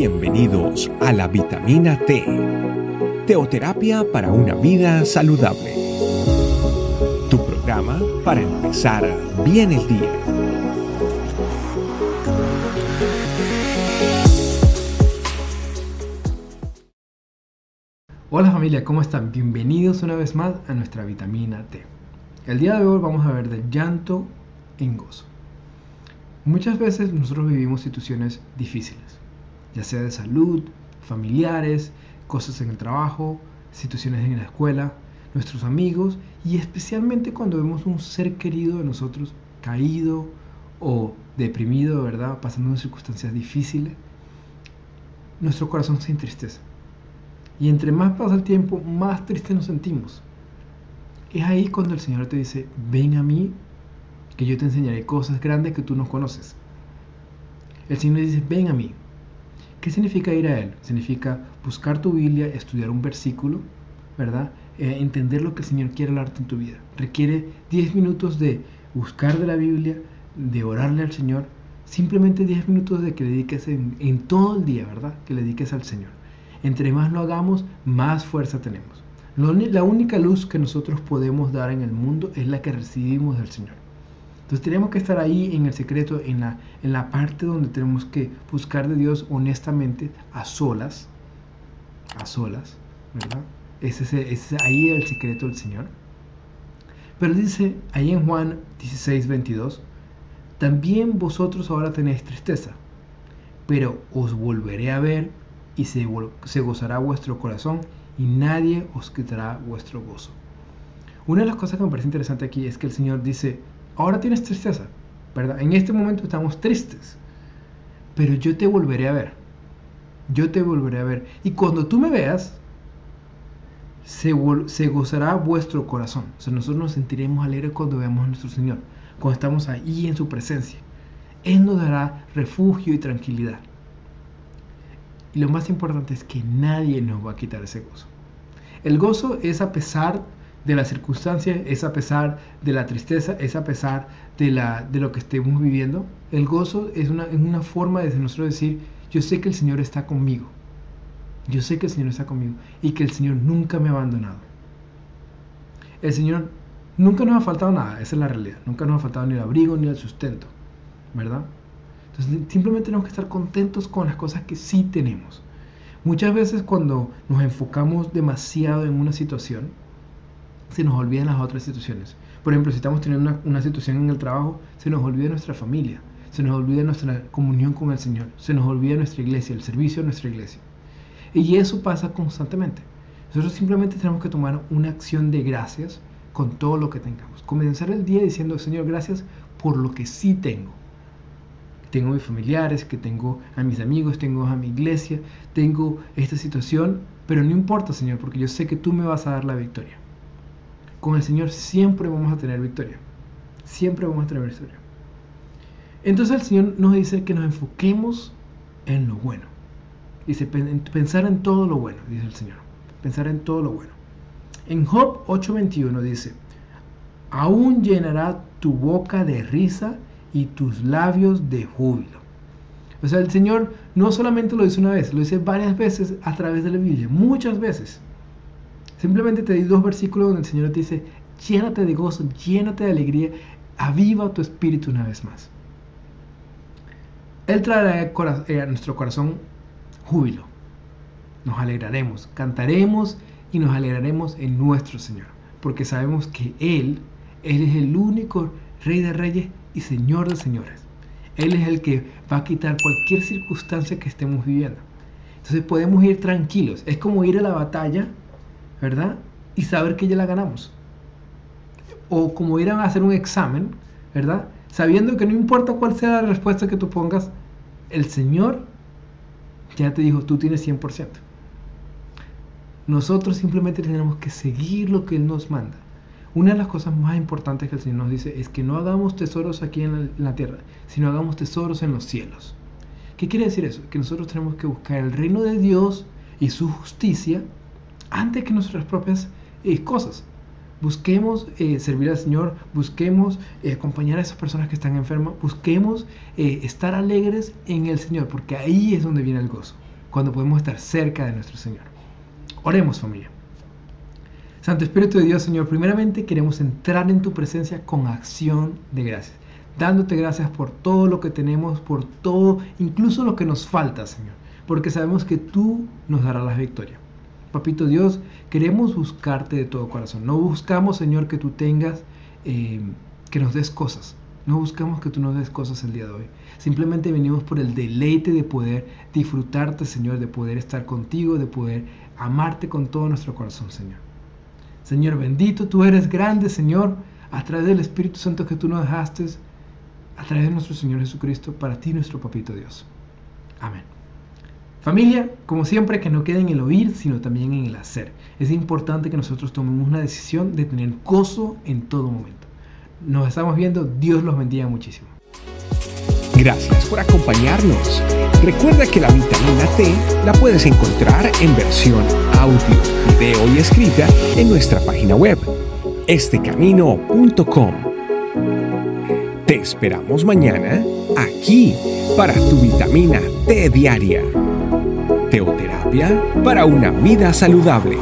Bienvenidos a la vitamina T, teoterapia para una vida saludable. Tu programa para empezar bien el día. Hola familia, ¿cómo están? Bienvenidos una vez más a nuestra vitamina T. El día de hoy vamos a ver del llanto en gozo. Muchas veces nosotros vivimos situaciones difíciles ya sea de salud, familiares, cosas en el trabajo, situaciones en la escuela, nuestros amigos y especialmente cuando vemos un ser querido de nosotros caído o deprimido, ¿verdad? Pasando en circunstancias difíciles, nuestro corazón se entristece. Y entre más pasa el tiempo, más triste nos sentimos. Es ahí cuando el Señor te dice, ven a mí, que yo te enseñaré cosas grandes que tú no conoces. El Señor dice, ven a mí, ¿Qué significa ir a Él? Significa buscar tu Biblia, estudiar un versículo, ¿verdad? Eh, entender lo que el Señor quiere hablarte en tu vida. Requiere 10 minutos de buscar de la Biblia, de orarle al Señor, simplemente 10 minutos de que le dediques en, en todo el día, ¿verdad? Que le dediques al Señor. Entre más lo hagamos, más fuerza tenemos. La única luz que nosotros podemos dar en el mundo es la que recibimos del Señor. Entonces tenemos que estar ahí en el secreto, en la, en la parte donde tenemos que buscar de Dios honestamente, a solas, a solas, ¿verdad? Ese es, ahí el secreto del Señor. Pero dice ahí en Juan 16, 22, también vosotros ahora tenéis tristeza, pero os volveré a ver y se gozará vuestro corazón y nadie os quitará vuestro gozo. Una de las cosas que me parece interesante aquí es que el Señor dice, ahora tienes tristeza, ¿verdad? En este momento estamos tristes, pero yo te volveré a ver. Yo te volveré a ver. Y cuando tú me veas, se, se gozará vuestro corazón. O sea, nosotros nos sentiremos alegres cuando veamos a nuestro Señor, cuando estamos ahí en su presencia. Él nos dará refugio y tranquilidad. Y lo más importante es que nadie nos va a quitar ese gozo. El gozo es a pesar de las circunstancias, es a pesar de la tristeza, es a pesar de, la, de lo que estemos viviendo. El gozo es una, una forma de nosotros decir, yo sé que el Señor está conmigo. Yo sé que el Señor está conmigo y que el Señor nunca me ha abandonado. El Señor nunca nos ha faltado nada, esa es la realidad. Nunca nos ha faltado ni el abrigo ni el sustento, ¿verdad? Entonces simplemente tenemos que estar contentos con las cosas que sí tenemos. Muchas veces cuando nos enfocamos demasiado en una situación, se nos olvidan las otras situaciones. Por ejemplo, si estamos teniendo una, situación en el trabajo, se nos olvida nuestra familia, se nos olvida nuestra comunión con el Señor, se nos olvida nuestra iglesia, el servicio de nuestra iglesia. Y eso pasa constantemente. Nosotros simplemente tenemos que tomar una acción de gracias con todo lo que tengamos. Comenzar el día diciendo, Señor, gracias por lo que sí tengo. Tengo a mis familiares, que tengo a mis amigos, tengo a mi iglesia, tengo esta situación, pero no importa, Señor, porque yo sé que tú me vas a dar la victoria con el Señor siempre vamos a tener victoria. Siempre vamos a tener victoria. Entonces el Señor nos dice que nos enfoquemos en lo bueno. Dice, pensar en todo lo bueno, dice el Señor. Pensar en todo lo bueno. En Job 8:21 dice, aún llenará tu boca de risa y tus labios de júbilo. O sea, el Señor no solamente lo dice una vez, lo dice varias veces a través de la Biblia, muchas veces. Simplemente te di dos versículos donde el Señor te dice, llénate de gozo, llénate de alegría, aviva tu espíritu una vez más. Él traerá a nuestro corazón júbilo. Nos alegraremos, cantaremos y nos alegraremos en nuestro Señor, porque sabemos que Él, Él es el único Rey de Reyes y Señor de Señores. Él es el que va a quitar cualquier circunstancia que estemos viviendo. Entonces podemos ir tranquilos. Es como ir a la batalla ¿verdad? Y saber que ya la ganamos. O como ir a hacer un examen, ¿verdad? Sabiendo que no importa cuál sea la respuesta que tú pongas, el Señor ya te dijo, tú tienes 100%. Nosotros simplemente tenemos que seguir lo que Él nos manda. Una de las cosas más importantes que el Señor nos dice es que no hagamos tesoros aquí en la, tierra, sino hagamos tesoros en los cielos. ¿Qué quiere decir eso? Que nosotros tenemos que buscar el reino de Dios y su justicia antes que nuestras propias eh, cosas. Busquemos eh, servir al Señor, busquemos eh, acompañar a esas personas que están enfermas, busquemos estar alegres en el Señor, porque ahí es donde viene el gozo. cuando podemos estar cerca de nuestro Señor. Oremos familia. Santo Espíritu de Dios, Señor, primeramente queremos entrar en tu presencia con acción de gracias, dándote gracias por todo lo que tenemos, por todo, incluso lo que nos falta, Señor, porque sabemos que tú nos darás la victoria. Papito Dios, queremos buscarte de todo corazón. No buscamos, Señor, que tú tengas, eh, que nos des cosas. No buscamos que tú nos des cosas el día de hoy. Simplemente venimos por el deleite de poder disfrutarte, Señor, de poder estar contigo, de poder amarte con todo nuestro corazón, Señor. Señor bendito, tú eres grande, Señor, a través del Espíritu Santo que tú nos dejaste, a través de nuestro Señor Jesucristo, para ti, nuestro Papito Dios. Amén. Familia, como siempre, que no quede en el oír, sino también en el hacer. Es importante que nosotros tomemos una decisión de tener gozo en todo momento. Nos estamos viendo, Dios los bendiga muchísimo. Gracias por acompañarnos. Recuerda que la vitamina T la puedes encontrar en versión audio, video y escrita en nuestra página web, estecamino.com. Te esperamos mañana aquí para tu vitamina T diaria. Teoterapia para una vida saludable.